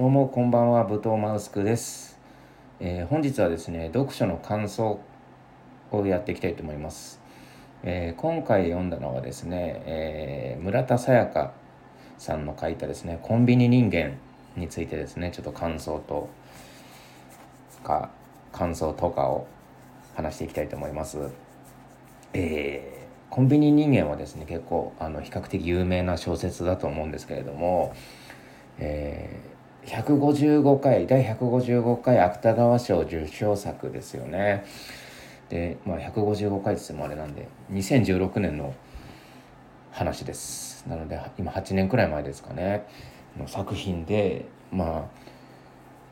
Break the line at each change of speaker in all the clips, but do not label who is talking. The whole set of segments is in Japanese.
どうもこんばんはブトーマウスクです、えー、本日はですね読書の感想をやっていきたいと思います、えー、今回読んだのはですね、えー、村田沙耶香さんの書いたですねコンビニ人間についてですねちょっと感想とか感想とかを話していきたいと思います。えーコンビニ人間はですね結構あの比較的有名な小説だと思うんですけれども、え、155回第155回芥川賞受賞作ですよね。で、まあ、155回ってもあれなんで2016年の話です。なので今8年くらい前ですかねの作品でまあ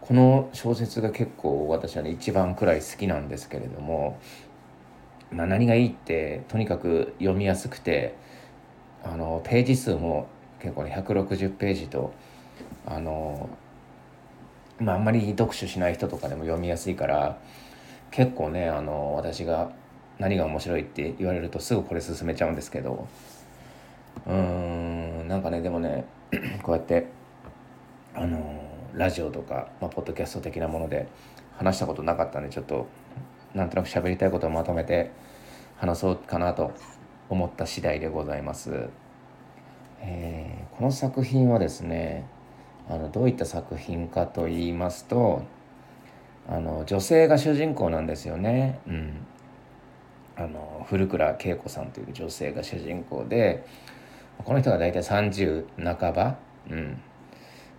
この小説が結構私はね一番くらい好きなんですけれどもまあ、何がいいってとにかく読みやすくてあのページ数も結構ね160ページとあのまああんまり読書しない人とかでも読みやすいから結構ねあの私が何が面白いって言われるとすぐこれ進めちゃうんですけどうーんなんかねでもね こうやってあのラジオとか、まあ、ポッドキャスト的なもので話したことなかったんでちょっとなんとなく喋りたいことをまとめて話そうかなと思った次第でございます。えー、この作品はですねあのどういった作品かと言いますとあの女性が主人公なんですよね。うん、あの古倉恵子さんという女性が主人公でこの人が大体30半ば、うん、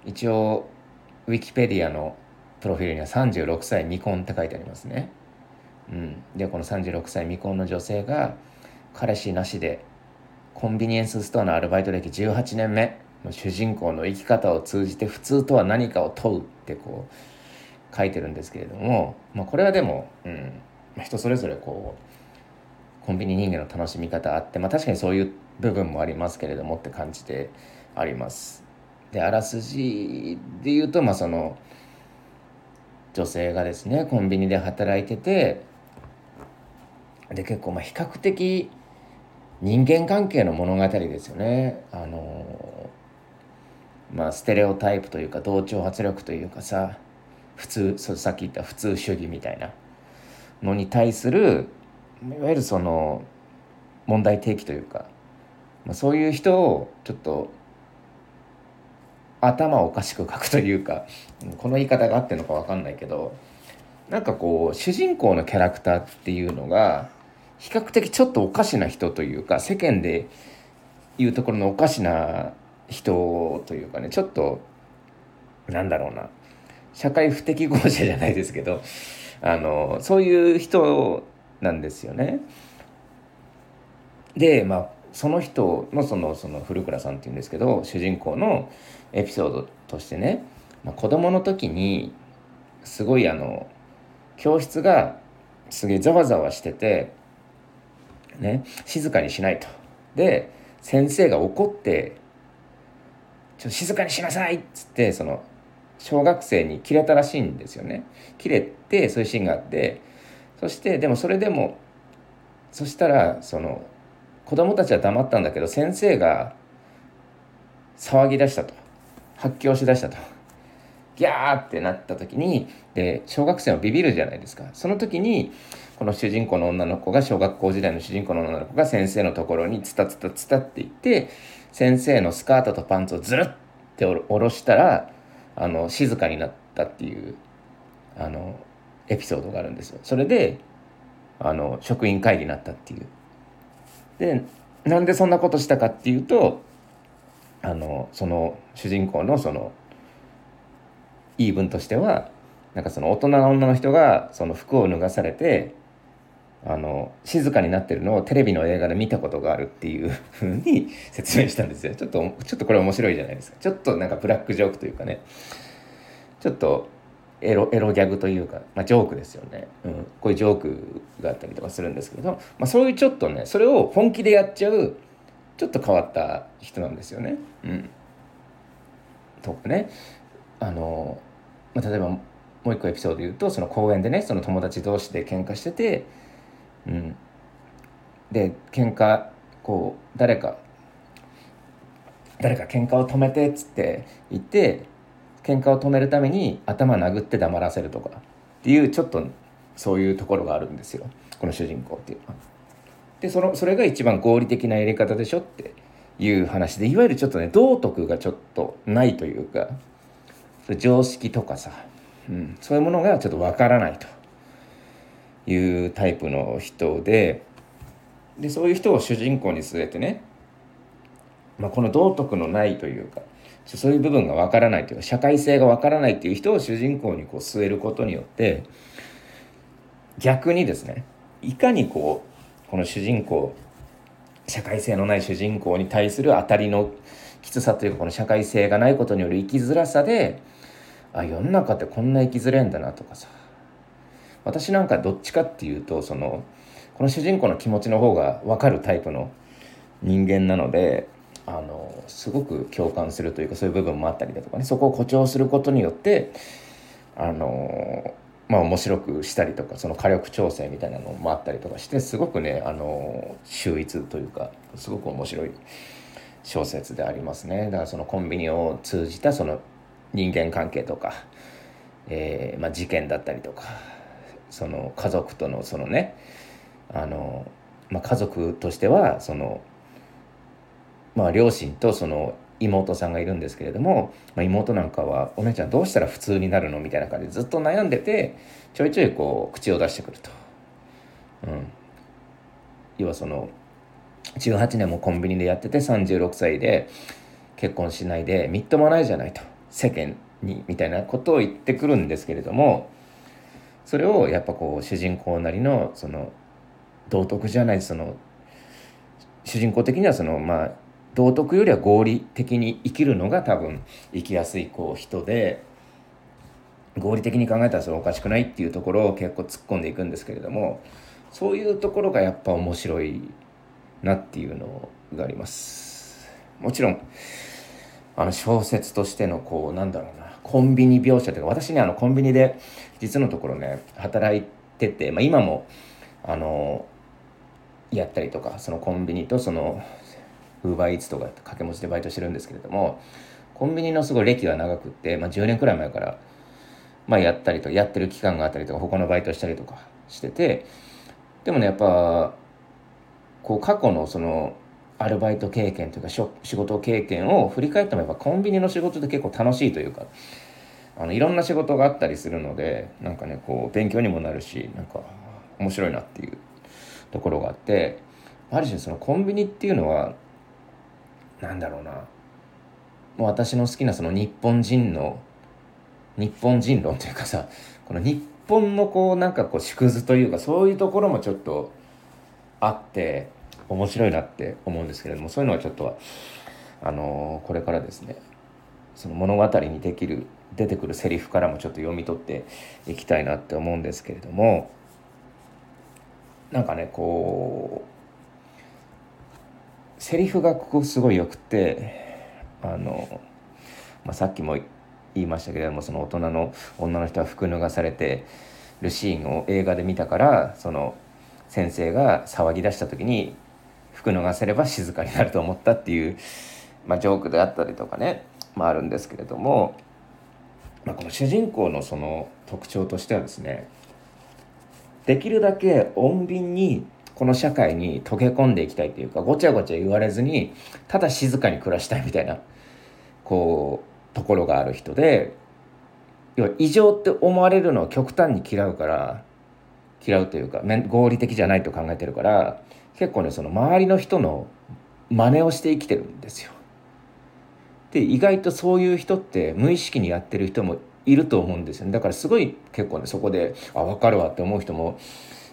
一応ウィキペディアのプロフィールには36歳未婚って書いてありますね。うん、でこの36歳未婚の女性が彼氏なしでコンビニエンスストアのアルバイト歴18年目。主人公の生き方を通じて普通とは何かを問うってこう書いてるんですけれども、まあ、これはでも、うん、人それぞれこうコンビニ人間の楽しみ方あって、まあ、確かにそういう部分もありますけれどもって感じであります。であらすじで言うとまあその女性がですねコンビニで働いててで結構まあ比較的人間関係の物語ですよね。あのまあステレオタイプというか同調圧力というかさ普通そさっき言った普通主義みたいなのに対するいわゆるその問題提起というか、まあ、そういう人をちょっと頭おかしく書くというかこの言い方があってるのか分かんないけどなんかこう主人公のキャラクターっていうのが比較的ちょっとおかしな人というか世間でいうところのおかしな人というかねちょっとなんだろうな社会不適合者じゃないですけどあのそういう人なんですよね。でまあその人のそのその古倉さんっていうんですけど主人公のエピソードとしてね、まあ、子供の時にすごいあの教室がすげえざわざわしててね、静かにしないと。で、先生が怒って、ちょっと静かにしなさいっつって、その、小学生に切れたらしいんですよね。切れて、そういうシーンがあって、そして、でもそれでも、そしたら、その、子供たちは黙ったんだけど、先生が騒ぎ出したと。発狂しだしたと。ギャーってなった時に、で、小学生はビビるじゃないですか。その時に、この主人公の女の子が小学校時代の主人公の女の子が先生のところにツタツタツタって言って先生のスカートとパンツをずるって下ろしたらあの静かになったっていうあのエピソードがあるんですよ。それであの職員会議になったっていう。でなんでそんなことしたかっていうとあのその主人公のその言い分としてはなんかその大人の女の人がその服を脱がされてあの静かになってるのをテレビの映画で見たことがあるっていうふうに説明したんですよ。ちょっとちょっとこれ面白いじゃないですか。ちょっとなんかブラックジョークというかね。ちょっとエロエロギャグというか、まあ、ジョークですよね、うん、こういうジョークがあったりとかするんですけど、まあ、そういうちょっとねそれを本気でやっちゃうちょっと変わった人なんですよね。うん、とかね。あの、まあ、例えばもう一個エピソード言うとその公園でねその友達同士で喧嘩しててうん、で喧嘩こう誰か誰か喧嘩を止めてっつって言って喧嘩を止めるために頭殴って黙らせるとかっていうちょっとそういうところがあるんですよ。この主人公っていうのは。でそのそれが一番合理的なやり方でしょっていう話でいわゆるちょっとね道徳がちょっとないというか常識とかさ、うん、そういうものがちょっとわからないと。いうタイプの人ででそういう人を主人公に据えてね、まあ、この道徳のないというかそういう部分がわからないというか社会性がわからないっていう人を主人公にこう据えることによって逆にですねいかにこうこの主人公社会性のない主人公に対する当たりのきつさというかこの社会性がないことによる生きづらさであ世の中ってこんな生きづらいんだなとかさ私なんかどっちかっていうとそのこの主人公の気持ちの方が分かるタイプの人間なのであのすごく共感するというかそういう部分もあったりだとかね。そこを誇張することによってあのまあ面白くしたりとかその火力調整みたいなのもあったりとかしてすごくねあの秀逸というかすごく面白い小説でありますね。だからそのコンビニを通じたその人間関係とか、えーまあ、事件だったりとかその家族とのそのねあの、まあ、家族としてはその、まあ、両親とその妹さんがいるんですけれども、まあ、妹なんかは「お姉ちゃんどうしたら普通になるの?」みたいな感じでずっと悩んでてちょいちょいこう口を出してくると。うん、要はその18年もコンビニでやってて36歳で結婚しないでみっともないじゃないと世間にみたいなことを言ってくるんですけれどもそれをやっぱこう主人公なりのその道徳じゃないその主人公的にはそのまあ道徳よりは合理的に生きるのが多分生きやすいこう人で合理的に考えたらそれおかしくないっていうところを結構突っ込んでいくんですけれどもそういうところがやっぱ面白いなっていうのがあります。もちろんあの小説としてのこうなんだろうなコンビニ描写というか私ねあのコンビニで実のところね働いてて、まあ、今もあのやったりとかそのコンビニとそのウーバーイーツとか掛け持ちでバイトしてるんですけれどもコンビニのすごい歴が長くって、まあ、10年くらい前から、まあ、やったりとやってる期間があったりとか他のバイトしたりとかしててでもねやっぱこう過去のそのアルバイト経験というか仕事経験を振り返ってもやっぱコンビニの仕事って結構楽しいというかあのいろんな仕事があったりするのでなんかねこう勉強にもなるしなんか面白いなっていうところがあってある種そのコンビニっていうのはなんだろうなもう私の好きなその日本人の日本人論というかさこの日本のこうなんかこう縮図というかそういうところもちょっとあって面白いなって思うんですけれどもそういうのはちょっとあのこれからですねその物語にできる出てくるセリフからもちょっと読み取っていきたいなって思うんですけれどもなんかねこうセリフがここすごいよくてあの、まあ、さっきも言いましたけれどもその大人の女の人は服脱がされてるシーンを映画で見たからその先生が騒ぎ出した時に服脱がせれば静かになると思ったっていう、まあ、ジョークであったりとかね、まあ、あるんですけれども、まあ、この主人公のその特徴としてはですねできるだけ穏便にこの社会に溶け込んでいきたいというかごちゃごちゃ言われずにただ静かに暮らしたいみたいなこうところがある人で要は異常って思われるのを極端に嫌うから嫌うというか合理的じゃないと考えてるから結構ねその周りの人の真似をして生きてるんですよ。で意外とそういう人って無意識にやってる人もいると思うんですよね。だからすごい結構ねそこであ分かるわって思う人も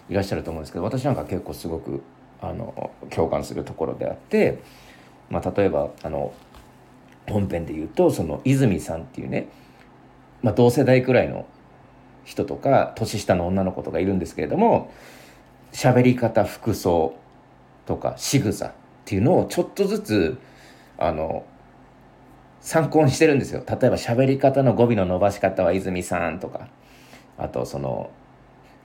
いらっしゃると思うんですけど私なんか結構すごくあの共感するところであって、まあ、例えばあの本編で言うとその泉さんっていうね、まあ、同世代くらいの人とか年下の女の子とかいるんですけれども喋り方服装とか仕草っていうのをちょっとずつあの参考にしてるんですよ。例えば喋り方の語尾の伸ばし方は泉さんとか。あとその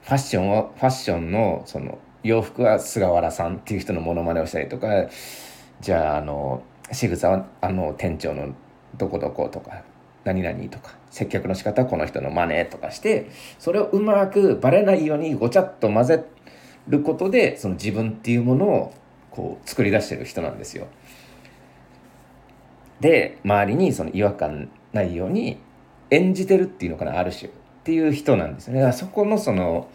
ファッションをファッションのその洋服は菅原さんっていう人のモノマネをしたりとか。じゃああの仕草はあの店長のどこどことか。何々とか。接客の仕方はこの人の真似とかして。それをうまくバレないようにごちゃっと混ぜることでその自分っていうものをこう作り出してる人なんですよ。で周りにその違和感ないように演じてるっていうのかなある種っていう人なんですよね。そこのその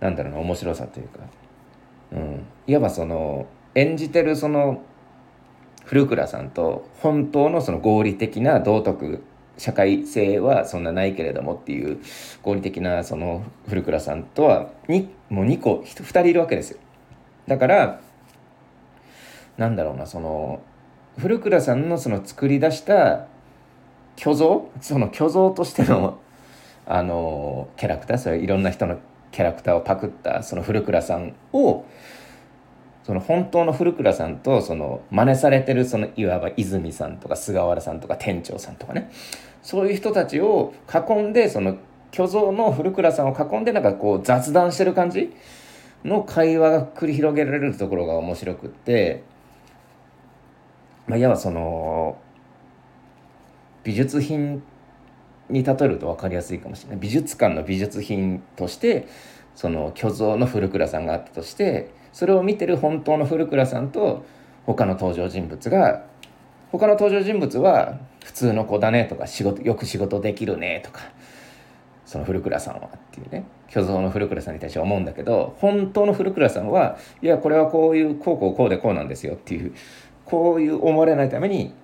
なんだろうな面白さというか、うん、いわばその演じてるその古倉さんと本当のその合理的な道徳社会性はそんなないけれどもっていう合理的なその古倉さんとはにもう2個2人いるわけですよ。だからなんだろうなその古倉さんのその作り出した虚像？その虚像としての あのキャラクター？それいろんな人のキャラクターをパクったその古倉さんをその本当の古倉さんとその真似されてるそのいわば泉さんとか菅原さんとか店長さんとかね。そういう人たちを囲んでその虚像の古倉さんを囲んでなんかこう雑談してる感じの会話が繰り広げられるところが面白くって。まあいわばその美術品に例えると分かりやすいかもしれない。美術館の美術品としてその虚像の古倉さんがあったとしてそれを見てる本当の古倉さんと他の登場人物が他の登場人物は普通の子だねとか仕事よく仕事できるねとかその古倉さんはっていうね。虚像の古倉さんに対して思うんだけど本当の古倉さんはいやこれはこういうこうこうこうでこうなんですよっていうこういう思われないために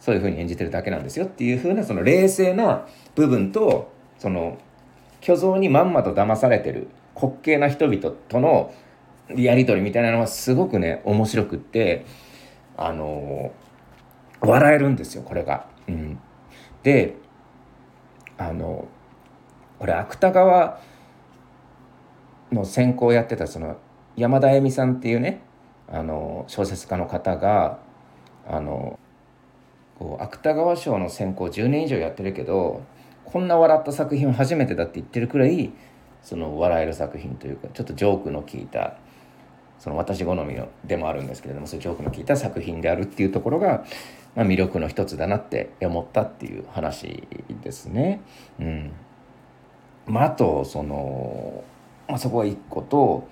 そういうふうに演じてるだけなんですよっていうふうなその冷静な部分とその虚像にまんまと騙されてる滑稽な人々とのやり取りみたいなのはすごくね面白くってあの笑えるんですよこれが。うん、であの俺芥川の専攻やってたその山田恵美さんっていうねあの小説家の方があのこう芥川賞の選考10年以上やってるけどこんな笑った作品は初めてだって言ってるくらいその笑える作品というかちょっとジョークの効いたその私好みのでもあるんですけれどもそういうジョークの効いた作品であるっていうところが、まあ、魅力の一つだなって思ったっていう話ですね。うんまあ、あとその、まあ、そこは一個と、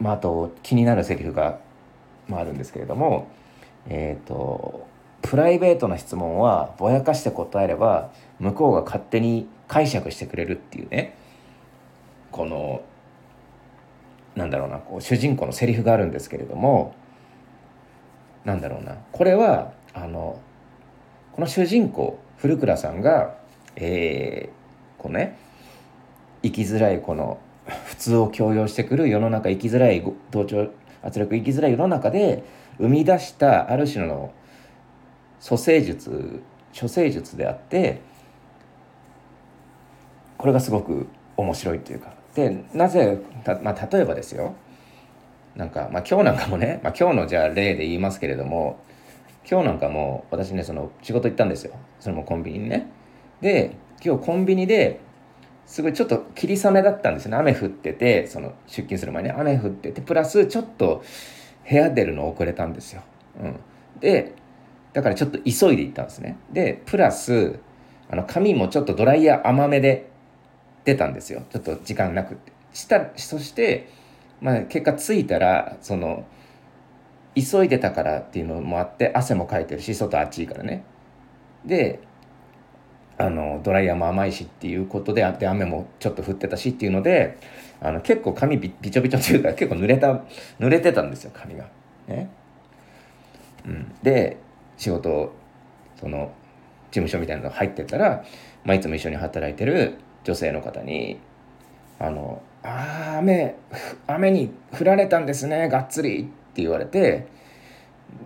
まあ、あと気になるセリフが、まあ、るんですけれどもえっ、ー、とプライベートな質問はぼやかして答えれば向こうが勝手に解釈してくれるっていうねこのなんだろうなこう主人公のセリフがあるんですけれどもなんだろうなこれはあのこの主人公古倉さんがえー、こうね生きづらいこの普通を強要してくる世の中生きづらい同調圧力生きづらい世の中で生み出したある種の蘇生術処世術であってこれがすごく面白いというか。でなぜまあ、例えばですよ。なんか、まあ、今日なんかもね、まあ、今日のじゃあ例で言いますけれども今日なんかも私ねその仕事行ったんですよ。それもコンビニにね。で今日コンビニですごいちょっと霧雨だったんですね。雨降っててその出勤する前に。雨降っててプラスちょっと部屋出るの遅れたんですよ、うん、でだからちょっと急いで行ったんですね。でプラスあの髪もちょっとドライヤー甘めで出たんですよ。ちょっと時間なくって。したそして、まあ、結果着いたらその急いでたからっていうのもあって汗もかいてるし外暑いからね。であのドライヤーも甘いしっていうことでで雨もちょっと降ってたしっていうのであの結構髪びびちょびちょというか結構濡れた濡れてたんですよ髪が。ねうん、で仕事その事務所みたいなの入ってたら、まあ、いつも一緒に働いてる女性の方に「あのあ雨雨に降られたんですねがっつり」って言われて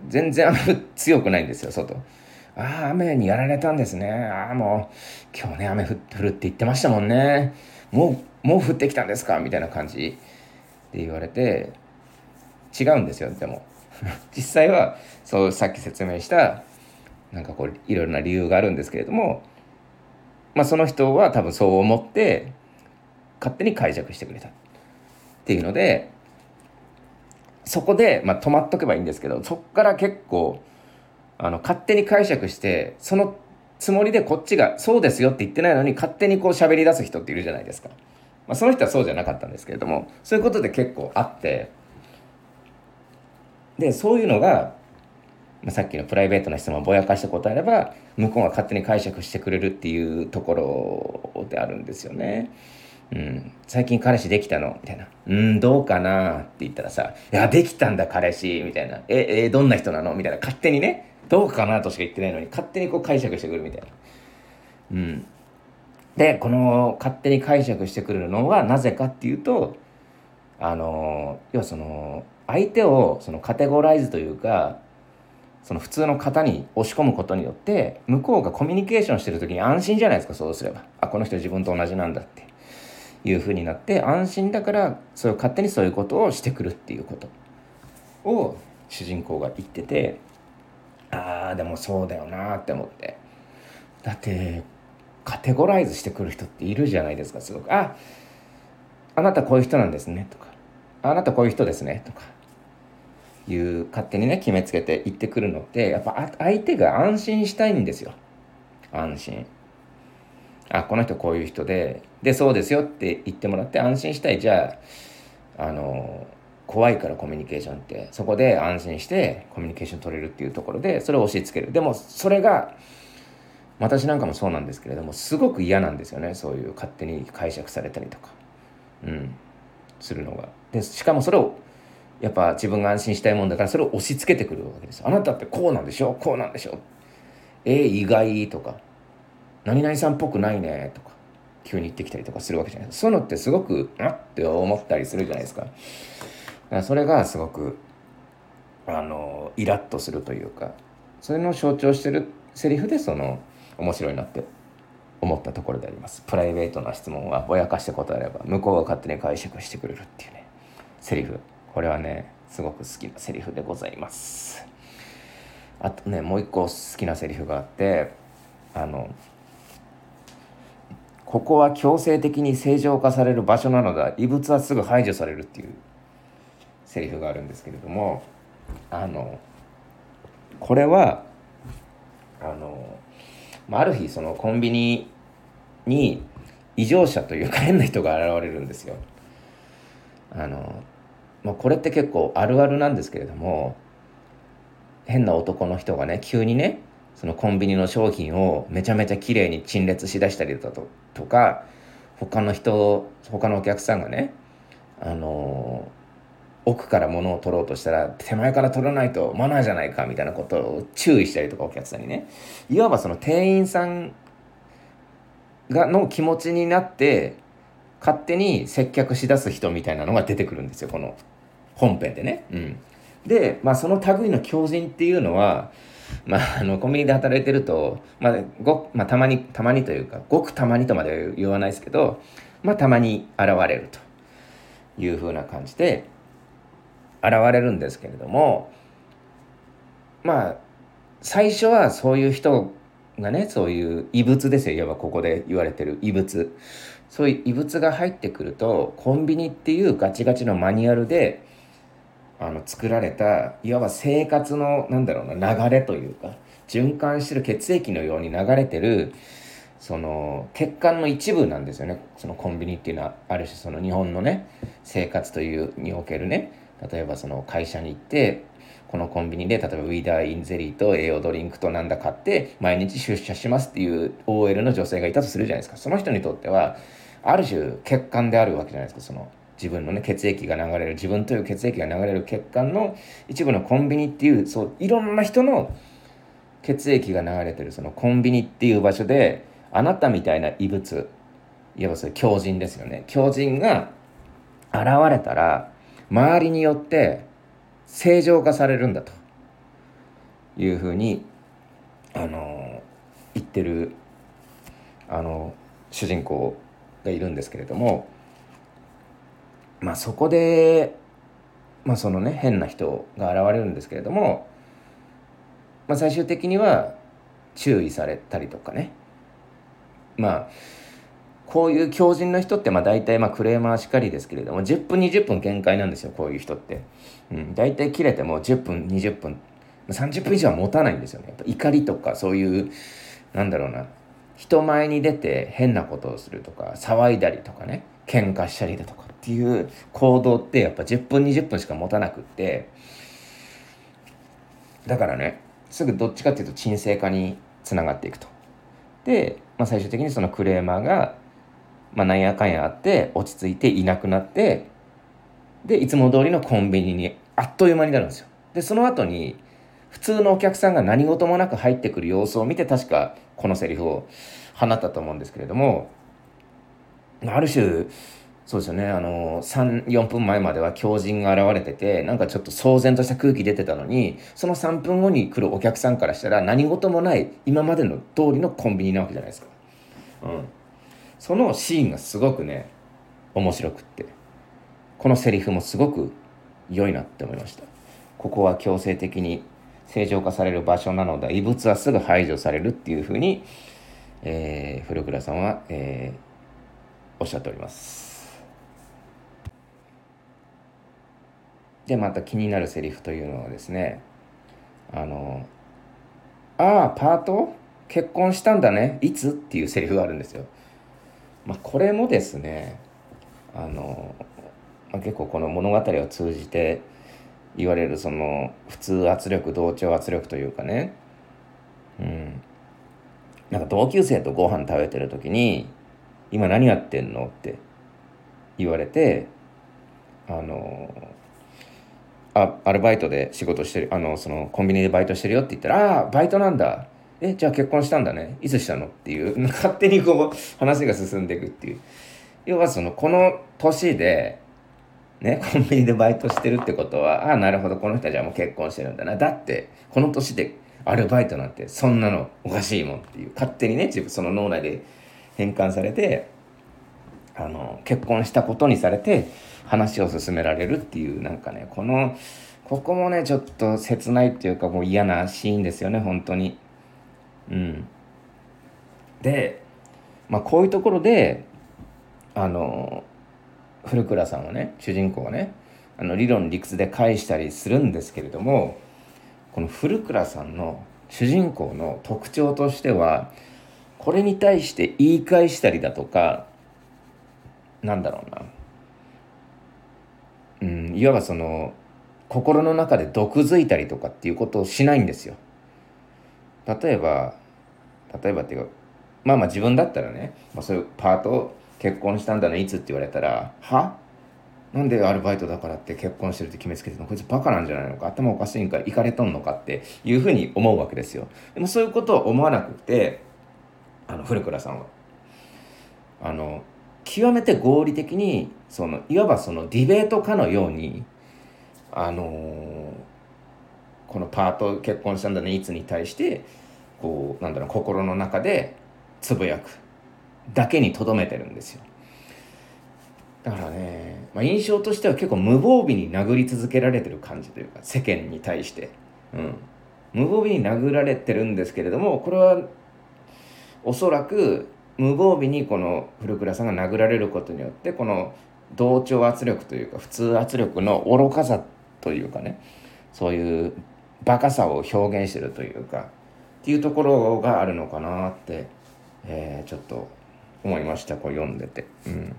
全然雨強くないんですよ外。ああ雨にやられたんですね。ああもう今日ね雨降るって言ってましたもんね。もうもう降ってきたんですか？みたいな感じで言われて違うんですよでも。実際はそうさっき説明したなんかこういろいろな理由があるんですけれどもまあ、その人は多分そう思って勝手に解釈してくれた。っていうのでそこで、まあ、止まっとけばいいんですけどそこから結構あの勝手に解釈してそのつもりでこっちがそうですよって言ってないのに勝手にこう喋り出す人っているじゃないですか。まあ、その人はそうじゃなかったんですけれどもそういうことで結構あってでそういうのが、まあ、さっきのプライベートな質問をぼやかした答えれば向こうが勝手に解釈してくれるっていうところであるんですよね。うん、最近彼氏できたのみたいな。うん、どうかなって言ったらさ、いや、できたんだ、彼氏みたいな。え、え、どんな人なのみたいな。勝手にね、どうかなとしか言ってないのに、勝手にこう解釈してくるみたいな。うん。で、この勝手に解釈してくるのはなぜかっていうと、あの、要はその、相手をそのカテゴライズというか、その普通の型に押し込むことによって向こうがコミュニケーションしてる時に安心じゃないですかそうすればあこの人自分と同じなんだっていうふうになって安心だからそういう勝手にそういうことをしてくるっていうことを主人公が言っててああでもそうだよなって思って。だってカテゴライズしてくる人っているじゃないですかすごく。ああなたこういう人なんですねとか。あなたこういう人ですねとか。いう勝手にね決めつけて言ってくるのってやっぱ相手が安心したいんですよ。安心。あこの人こういう人ででそうですよって言ってもらって安心したい。じゃああの怖いからコミュニケーションって。そこで安心してコミュニケーション取れるっていうところでそれを押し付ける。でもそれが私なんかもそうなんですけれどもすごく嫌なんですよね。そういう勝手に解釈されたりとか。うん。するのが。でしかもそれをやっぱ自分が安心したいもんだからそれを押し付けてくるわけですあなたってこうなんでしょ？こうなんでしょ？えー、意外とか。何々さんっぽくないねとか。急に言ってきたりとかするわけじゃないですか。そういうのってすごくあって思ったりするじゃないですか。からそれがすごくあのイラッとするというかそれの象徴してるセリフでその面白いなって思ったところであります。プライベートな質問はぼやかして答えれば向こうが勝手に解釈してくれるっていうねセリフ。これはねすごく好きなセリフでございます。あとねもう一個好きなセリフがあってあのここは強制的に正常化される場所なのだ。異物はすぐ排除されるっていうセリフがあるんですけれどもあのこれはあのまあある日そのコンビニに異常者というか変な人が現れるんですよ。あのまあ、これって結構あるあるなんですけれども変な男の人がね急にねそのコンビニの商品をめちゃめちゃ綺麗に陳列しだしたりだととか他の人他のお客さんがねあの奥から物を取ろうとしたら手前から取らないとマナーじゃないかみたいなことを注意したりとかお客さんにねいわばその店員さんがの気持ちになって勝手に接客しだす人みたいなのが出てくるんですよこの本編でね。うん、で、まあ、その類の狂人っていうのはまあ、あのコンビニで働いてると、まあごまあ、たまにたまにというかごくたまにとまでは言わないですけど、まあ、たまに現れるというふうな感じで現れるんですけれどもまあ最初はそういう人がねそういう異物ですよ。いわばここで言われてる異物。そういう異物が入ってくるとコンビニっていうガチガチのマニュアルであの作られたいわば生活のなんだろうな流れというか循環してる血液のように流れてるその血管の一部なんですよね。そのコンビニっていうのはある種その日本のね生活というにおけるね例えばその会社に行ってこのコンビニで例えばウィーダーインゼリーと栄養ドリンクとなんだ買って毎日出社しますっていう OL の女性がいたとするじゃないですか。その人にとってはある種血管であるわけじゃないですか。その自分のね血液が流れる自分という血液が流れる血管の一部のコンビニっていうそういろんな人の血液が流れてるそのコンビニっていう場所であなたみたいな異物いわばそれ強靭ですよね。強靭が現れたら周りによって正常化されるんだというふうにあの言ってるあの主人公がいるんですけれどもまあそこで、まあ、そのね変な人が現れるんですけれども、まあ、最終的には注意されたりとかね。まあこういう強靭な人ってまあ大体まあクレーマーしかりですけれども10分20分限界なんですよこういう人って、うん、大体切れても10分20分30分以上は持たないんですよね。やっぱ怒りとかそういうなんだろうな。人前に出て変なことをするとか騒いだりとかね。喧嘩したりだとかっていう行動ってやっぱ10分20分しか持たなくって。だからねすぐどっちかっていうと沈静化につながっていくと。で、まあ、最終的にそのクレーマーが、まあ、なんやかんやあって落ち着いていなくなってでいつも通りのコンビニにあっという間になるんですよ。でその後に普通のお客さんが何事もなく入ってくる様子を見て確かこのセリフを放ったと思うんですけれどもある種そうですよねあの34分前までは狂人が現れててなんかちょっと騒然とした空気出てたのにその3分後に来るお客さんからしたら何事もない今までの通りのコンビニなわけじゃないですか。うん、そのシーンがすごくね面白くってこのセリフもすごく良いなって思いました。ここは強制的に正常化される場所なので異物はすぐ排除されるっていうふうに、えー、古倉さんは、えー、おっしゃっております。でまた気になるセリフというのはですねあの「ああパート？結婚したんだねいつ?」っていうセリフがあるんですよ。まあ、これもですねあの、まあ、結構この物語を通じて言われるその普通圧力同調圧力というかねうんなんか同級生とご飯食べてる時に「今何やってんの?」って言われてあのあアルバイトで仕事してるあのそのコンビニでバイトしてるよって言ったら「ああバイトなんだえじゃあ結婚したんだね。いつしたの?」っていう。勝手にこう話が進んでいくっていう。要はそのこの年でねコンビニでバイトしてるってことはああなるほど。この人はじゃあもう結婚してるんだな。だってこの年でアルバイトなんてそんなのおかしいもんっていう。勝手にね自分その脳内で変換されてあの結婚したことにされて話を進められるっていうなんかねこのここもねちょっと切ないっていうかもう嫌なシーンですよね本当に。うんでまあこういうところであの古倉さんはね主人公はねあの理論理屈で返したりするんですけれどもこの古倉さんの主人公の特徴としてはこれに対して言い返したりだとかなんだろうなうん、いわばその心の中で毒づいたりとかっていうことをしないんですよ。例えば例えばっていうかまあまあ自分だったらね、まあ、そういうパート結婚したんだねいつって言われたらは？なんでアルバイトだからって結婚してるって決めつけてるの？こいつバカなんじゃないのか？頭おかしいんかいかれとんのかっていうふうに思うわけですよ。でもそういうことを思わなくてあの古倉さんは。あの極めて合理的にそのいわばそのディベートかのようにあのー、このパート結婚したんだねいつに対してこうなんだろう心の中でつぶやくだけにとどめてるんですよ。だからね、まあ、印象としては結構無防備に殴り続けられてる感じというか世間に対して、うん、無防備に殴られてるんですけれどもこれはおそらく無防備にこの古倉さんが殴られることによってこの同調圧力というか普通圧力の愚かさというかねそういうバカさを表現してるというかっていうところがあるのかなって、えー、ちょっと思いましたこう読んでて。うん、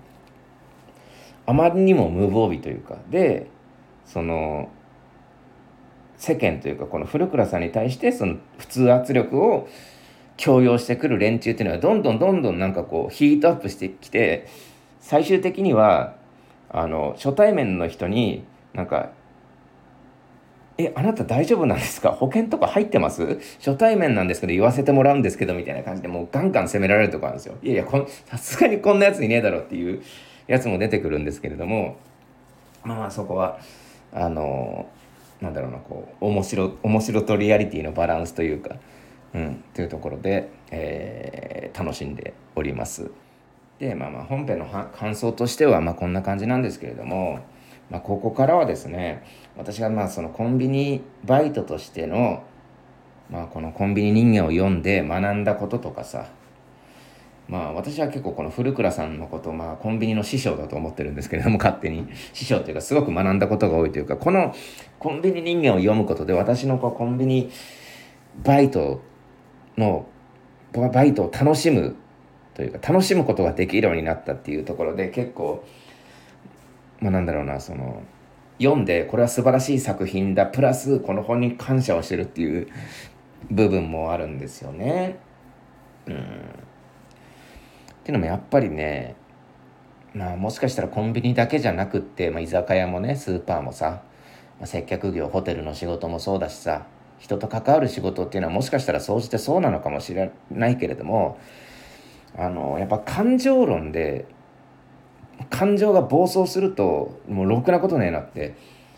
あまりにも無防備というかでその世間というかこの古倉さんに対してその普通圧力を強要してくる連中っていうのはどんどんどんどんなんかこうヒートアップしてきて最終的にはあの初対面の人になんか「えあなた大丈夫なんですか？保険とか入ってます？初対面なんですけど言わせてもらうんですけど」みたいな感じでもうガンガン責められるとこあるんですよ。いやいやさすがにこんなやついねえだろっていうやつも出てくるんですけれどもまあまあそこはあのなんだろうなこう面白面白とリアリティのバランスというか。うん、というところで、えー、楽しんでおります。で、まあ、まあ本編の感想としては、まあ、こんな感じなんですけれども、まあ、ここからはですね私がまあそのコンビニバイトとしての、まあ、このコンビニ人間を読んで学んだこととかさまあ私は結構この古倉さんのことまあコンビニの師匠だと思ってるんですけれども勝手に。師匠というかすごく学んだことが多いというかこのコンビニ人間を読むことで私のこうコンビニバイトのバイトを楽しむというか楽しむことができるようになったっていうところで結構まあなんだろうなその読んでこれは素晴らしい作品だプラスこの本に感謝をしてるっていう部分もあるんですよね。うん。っていうのもやっぱりねまあもしかしたらコンビニだけじゃなくって、まあ、居酒屋もねスーパーもさ、まあ、接客業ホテルの仕事もそうだしさ人と関わる仕事っていうのはもしかしたら総じてそうなのかもしれないけれどもあのやっぱ感情論で感情が暴走するともうろくなことねえなって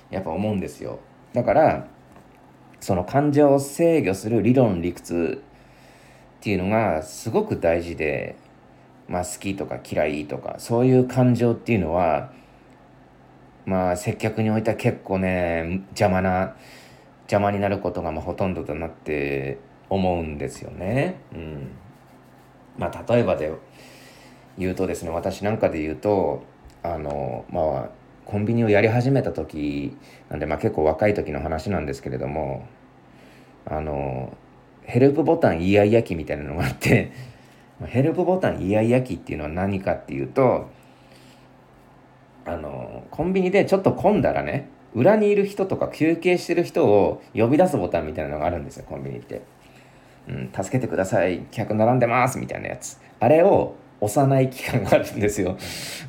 やっぱ思うんですよだからその感情を制御する理論理屈っていうのがすごく大事でまあ好きとか嫌いとかそういう感情っていうのはまあ接客においては結構ね邪魔な邪魔になることがまあほとんどとなって思うんですよね。うん、まあ例えばで言うとですね私なんかで言うとあのまあコンビニをやり始めた時なんで、まあ、結構若い時の話なんですけれどもあのヘルプボタンイヤイヤ期みたいなのがあって ヘルプボタンイヤイヤ期っていうのは何かっていうとあのコンビニでちょっと混んだらね裏にいる人とか休憩してる人を呼び出すボタンみたいなのがあるんですよコンビニって、うん、助けてください客並んでますみたいなやつ。あれを押さない期間があるんですよ。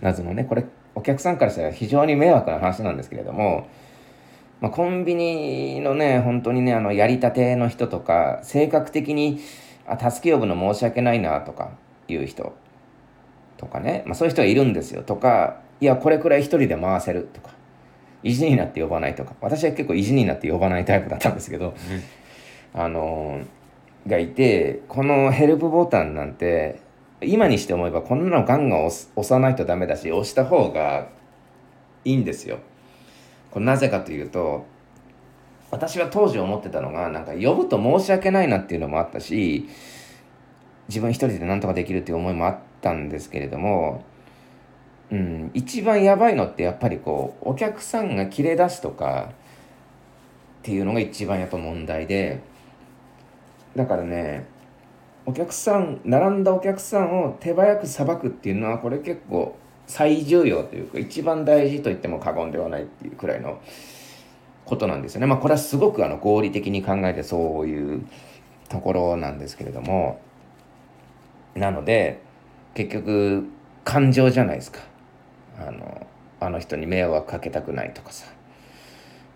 謎のね。これお客さんからしたら非常に迷惑な話なんですけれども、まあ、コンビニのね本当にねあのやりたての人とか性格的にあ助け呼ぶの申し訳ないなとかいう人とかね、まあ、そういう人がいるんですよ。とかいやこれくらい一人で回せるとか意地になって呼ばないとか。私は結構意地になって呼ばないタイプだったんですけど、うん、あのがいてこのヘルプボタンなんて今にして思えばこんなのガンガン押押さないとダメだし押した方がいいんですよ。これなぜかというと私は当時思ってたのがなんか呼ぶと申し訳ないなっていうのもあったし自分一人で何とかできるっていう思いもあったんですけれども、うん、一番やばいのってやっぱりこうお客さんが切れ出すとかっていうのが一番やっぱ問題でだからねお客さん並んだお客さんを手早くさばくっていうのはこれ結構最重要というか一番大事と言っても過言ではないっていうくらいのことなんですよね。まあこれはすごくあの合理的に考えてそういうところなんですけれどもなので結局感情じゃないですか。あのあの人に迷惑かけたくないとかさ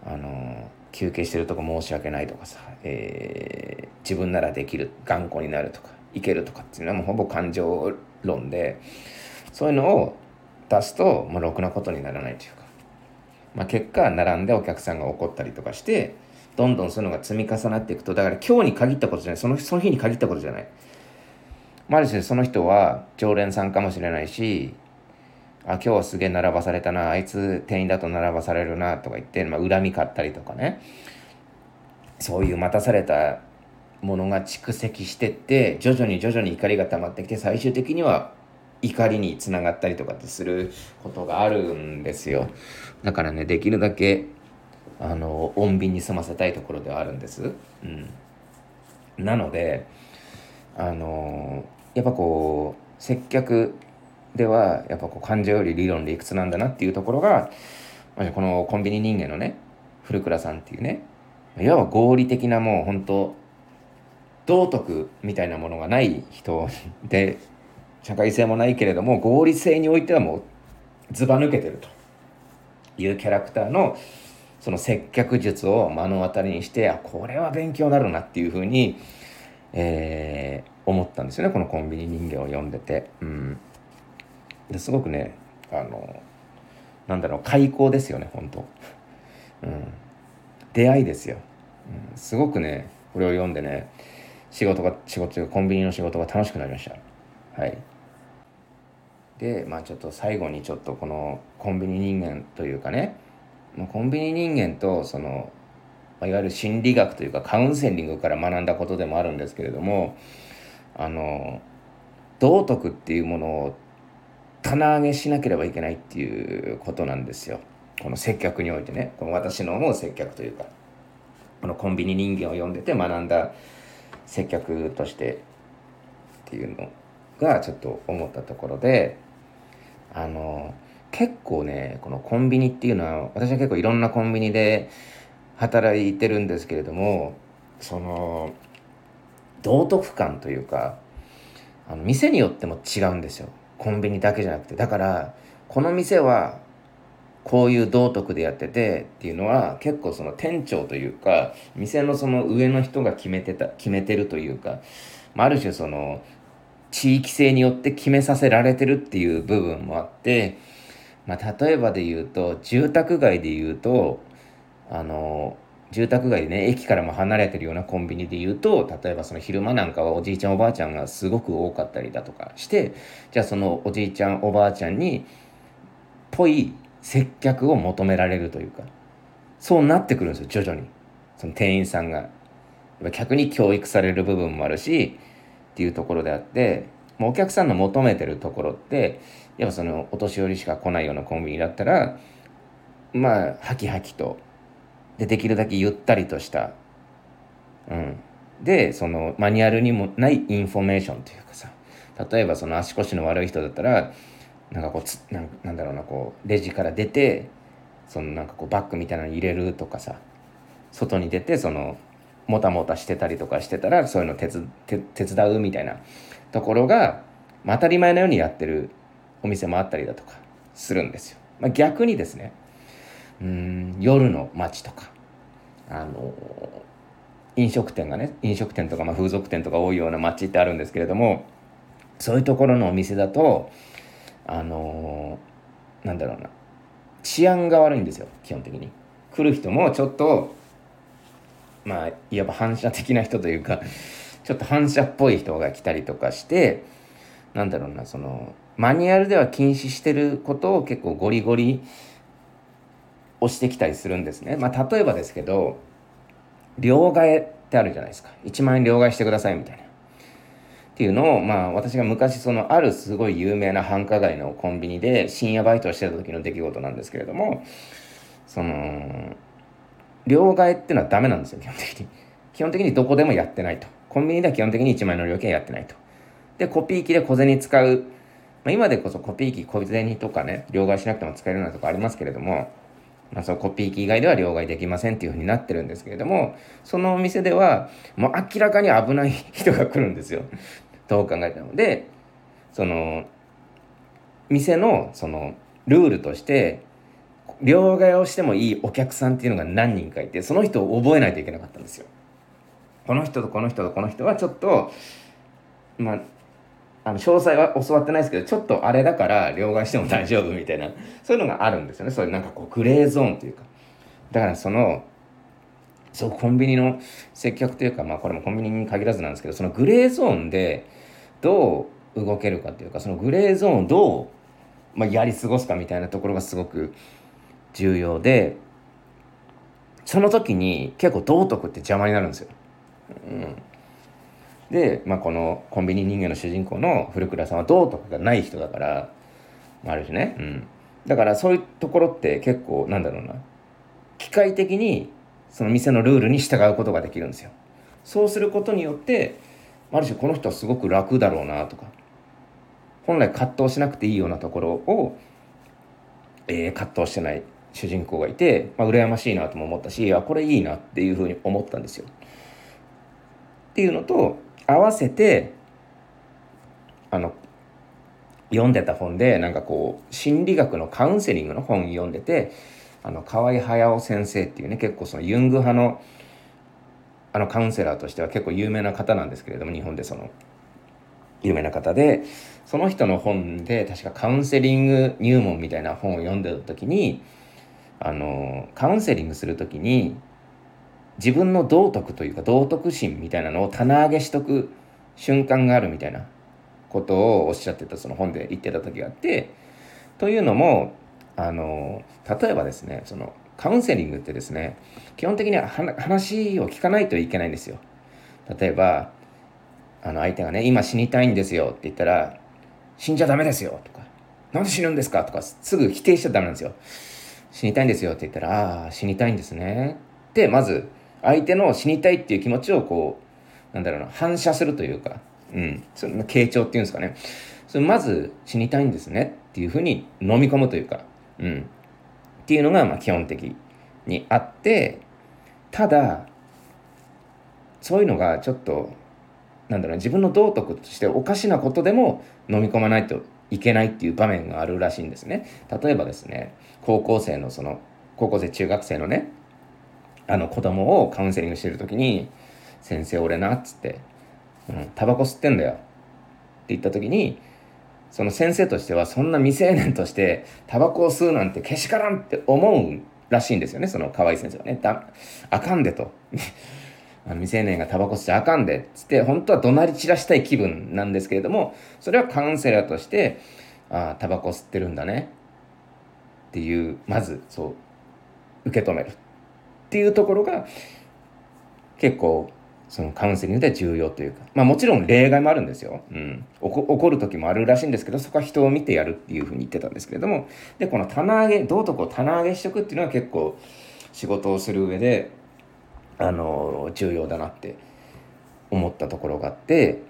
あの休憩してるとこ申し訳ないとかさ、えー、自分ならできる頑固になるとかいけるとかっていうのはもうほぼ感情論でそういうのを出すと、まあ、ろくなことにならないというか、まあ、結果並んでお客さんが怒ったりとかしてどんどんそういうのが積み重なっていくとだから今日に限ったことじゃないそのその日に限ったことじゃない。まあ、ある種その人は常連さんかもしれないしあ今日はすげえ並ばされたなあいつ店員だと並ばされるなとか言って、まあ、恨み買ったりとかね。そういう待たされたものが蓄積してって徐々に徐々に怒りが溜まってきて最終的には怒りにつながったりとかってすることがあるんですよ。だからねできるだけあの穏便に済ませたいところではあるんです、うん、なのであのやっぱこう接客ではやっぱこう感情より理論理屈なんだなっていうところがこのコンビニ人間のね古倉さんっていうねいわば合理的なもう本当道徳みたいなものがない人で社会性もないけれども合理性においてはもうずば抜けてるというキャラクターのその接客術を目の当たりにしてあこれは勉強になるなっていうふうに、えー、思ったんですよねこのコンビニ人間を読んでて。うんですごくねあのなんだろう開口ですよね本当。うん。出会いですよ、うん、すごくねこれを読んでね仕事が仕事というかコンビニの仕事が楽しくなりました。はい。でまあちょっと最後にちょっとこのコンビニ人間というかねコンビニ人間とそのいわゆる心理学というかカウンセリングから学んだことでもあるんですけれどもあの道徳っていうものを棚上げしなければいけないっていうことなんですよ。この接客においてね。この私の思う接客というか。このコンビニ人間を読んでて学んだ接客としてっていうのがちょっと思ったところで。あの結構ねこのコンビニっていうのは私は結構いろんなコンビニで働いてるんですけれどもその道徳感というかあの店によっても違うんですよ。コンビニだけじゃなくてだからこの店はこういう道徳でやっててっていうのは結構その店長というか店のその上の人が決めてた決めてるというか、まあ、ある種その地域性によって決めさせられてるっていう部分もあって、まあ、例えばで言うと住宅街で言うとあの住宅街でね駅からも離れてるようなコンビニで言うと例えばその昼間なんかはおじいちゃんおばあちゃんがすごく多かったりだとかしてじゃあそのおじいちゃんおばあちゃんにぽい接客を求められるというかそうなってくるんですよ徐々に。その店員さんが。客に教育される部分もあるしっていうところであってもうお客さんの求めてるところってやっぱそのお年寄りしか来ないようなコンビニだったらまあハキハキとでできるだけゆったりとした。うん。でそのマニュアルにもないインフォメーションというかさ。例えばその足腰の悪い人だったらなんかこうつなんだろうなこうレジから出てそのなんかこうバッグみたいなの入れるとかさ。外に出てそのもたもたしてたりとかしてたらそういうの手手伝うみたいなところが、ま、当たり前のようにやってるお店もあったりだとかするんですよ。まあ、逆にですねうん夜の街とかあの飲食店がね飲食店とかま風俗店とか多いような街ってあるんですけれどもそういうところのお店だとあのー、なんだろうな治安が悪いんですよ基本的に。来る人もちょっとまあいわば反射的な人というかちょっと反射っぽい人が来たりとかしてなんだろうなそのマニュアルでは禁止してることを結構ゴリゴリ押してきたりするんですね。まあ例えばですけど両替ってあるじゃないですか。1万円両替してくださいみたいな。っていうのをまあ私が昔そのあるすごい有名な繁華街のコンビニで深夜バイトをしてた時の出来事なんですけれどもその両替っていうのはダメなんですよ基本的に。基本的にどこでもやってないと。コンビニでは基本的に1万円の料金はやってないと。でコピー機で小銭使う、まあ、今でこそコピー機小銭とかね両替しなくても使えるようなとこありますけれどもまあ、そのコピー機以外では両替できませんっていうふうになってるんですけれどもそのお店ではもう明らかに危ない人が来るんですよどう考えても。でその店のそのルールとして両替をしてもいいお客さんっていうのが何人かいてその人を覚えないといけなかったんですよ。この人とこの人とこの人はちょっとまああの詳細は教わってないですけどちょっとあれだから両替しても大丈夫みたいなそういうのがあるんですよね。そういうなんかこうグレーゾーンというか。だからそのそうコンビニの接客というかまあこれもコンビニに限らずなんですけどそのグレーゾーンでどう動けるかというかそのグレーゾーンをどう、まあ、やり過ごすかみたいなところがすごく重要でその時に結構道徳って邪魔になるんですよ。うん、で、まあ、このコンビニ人間の主人公の古倉さんは道徳がない人だから、まあ、ある種ね、うん、だからそういうところって結構なんだろうな機械的にその店のルールに従うことができるんですよ。そうすることによってある種この人はすごく楽だろうなとか本来葛藤しなくていいようなところを、えー、葛藤してない主人公がいて、まあ、羨ましいなとも思ったしあこれいいなっていうふうに思ったんですよ。っていうのと合わせてあの読んでた本でなんかこう心理学のカウンセリングの本読んでてあの河合隼先生っていうね結構そのユング派のあのカウンセラーとしては結構有名な方なんですけれども日本でその有名な方でその人の本で確かカウンセリング入門みたいな本を読んでた時にあのカウンセリングする時に自分の道徳というか道徳心みたいなのを棚上げしとく瞬間があるみたいなことをおっしゃってたその本で言ってた時があってというのもあの例えばですねそのカウンセリングってですね基本的には話を聞かないといけないんですよ。例えばあの相手がね今死にたいんですよって言ったら死んじゃダメですよとかなんで死ぬんですかとかすぐ否定しちゃダメなんですよ。死にたいんですよって言ったらああ死にたいんですね。ってまず相手の死にたいっていう気持ちをこうなんだろうな反射するというかうん、その傾聴っていうんですかね。それまず死にたいんですねっていうふうに飲み込むというか、うん、っていうのがまあ基本的にあってただそういうのがちょっとなんだろう自分の道徳としておかしなことでも飲み込まないといけないっていう場面があるらしいんですね。例えばですね高校生のその高校生中学生のねあの子供をカウンセリングしてる時に「先生俺な」っつって「うん、タバコ吸ってんだよ」って言った時にその先生としてはそんな未成年としてタバコを吸うなんてけしからんって思うらしいんですよねその河合先生はね。だあかんでと。あ未成年がタバコ吸っちゃあかんでっつって本当は怒鳴り散らしたい気分なんですけれどもそれはカウンセラーとしてああタバコ吸ってるんだねっていうまずそう受け止めるっていうところが結構そのカウンセリングでは重要というかまあもちろん例外もあるんですよ、うん、怒る時もあるらしいんですけどそこは人を見てやるっていうふうに言ってたんですけれどもでこの棚上げ道徳を棚上げしておくっていうのは結構仕事をする上であの重要だなって思ったところがあって、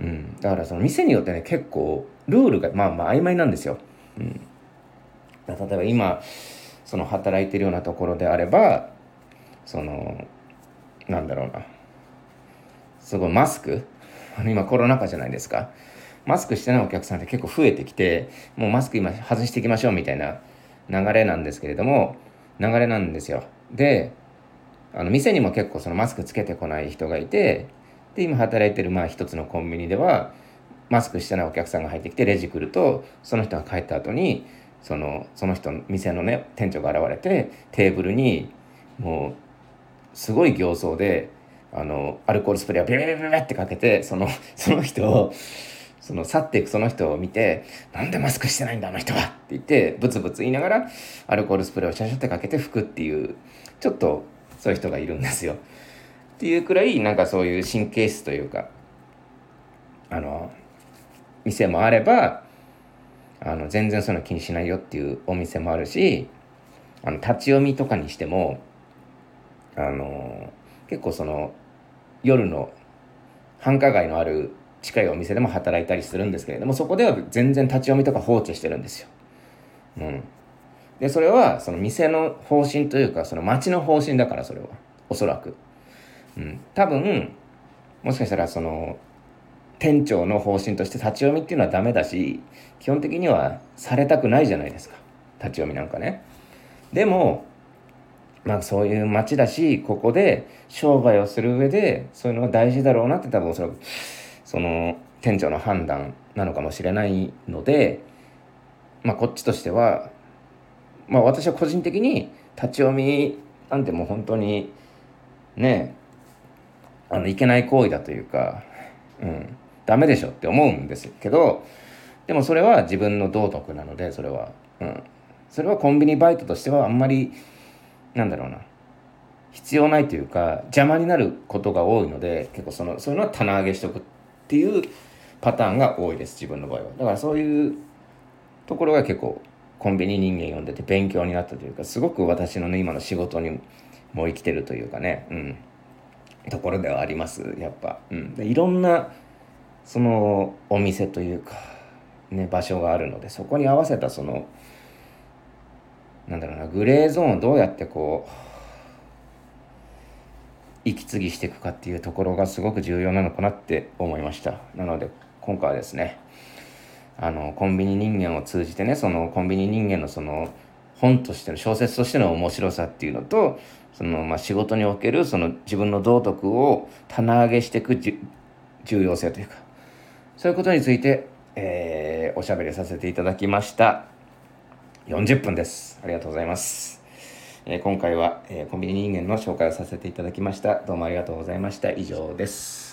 うん、だからその店によってね結構ルールがまあまあ曖昧なんですよ。うん、例えば今その働いてるようなところであればそのなんだろうな。すごいマスク？今コロナ禍じゃないですか。マスクしてないお客さんって結構増えてきてもうマスク今外していきましょうみたいな流れなんですけれども流れなんですよ。であの店にも結構そのマスクつけてこない人がいてで今働いてるまあ一つのコンビニではマスクしてないお客さんが入ってきてレジ来るとその人が帰った後にそのその人の店のね店長が現れてテーブルにもうすごい形相であのアルコールスプレーをビビビビビってかけてその その人をその去っていくその人を見て「なんでマスクしてないんだあの人は!」って言ってブツブツ言いながらアルコールスプレーをシャシャってかけて拭くっていうちょっとそういう人がいるんですよ。っていうくらいなんかそういう神経質というかあの店もあればあの全然そういうの気にしないよっていうお店もあるしあの立ち読みとかにしてもあの結構その夜の繁華街のある近いお店でも働いたりするんですけれどもそこでは全然立ち読みとか放置してるんですよ。うん、でそれはその店の方針というかその町の方針だからそれは。おそらく、うん、多分もしかしたらその店長の方針として立ち読みっていうのはダメだし基本的にはされたくないじゃないですか。立ち読みなんかね。でもまあそういう街だしここで商売をする上でそういうのが大事だろうなって多分おそらくその店長の判断なのかもしれないのでまあこっちとしてはまあ私は個人的に立ち読みなんてもう本当にねあのいけない行為だというか、うん、ダメでしょって思うんですけどでもそれは自分の道徳なのでそれは、うん、それはコンビニバイトとしてはあんまりなんだろうな。必要ないというか邪魔になることが多いので結構そのそういうのは棚上げしとくっていうパターンが多いです自分の場合は。だからそういうところが結構コンビニ人間読んでて勉強になったというかすごく私のね今の仕事にも生きてるというかね、うん、ところではありますやっぱ、うん、いろんなそのお店というか、ね、場所があるのでそこに合わせたそのなんだろうなグレーゾーンをどうやってこう息継ぎしていくかっていうところがすごく重要なのかなって思いました。なので今回はですねあのコンビニ人間を通じてねそのコンビニ人間のその本としての小説としての面白さっていうのとその、まあ、仕事におけるその自分の道徳を棚上げしていく重要性というかそういうことについて、えー、おしゃべりさせていただきました。40分です。ありがとうございます、えー、今回は、えー、コンビニ人間の紹介をさせていただきました。どうもありがとうございました。以上です。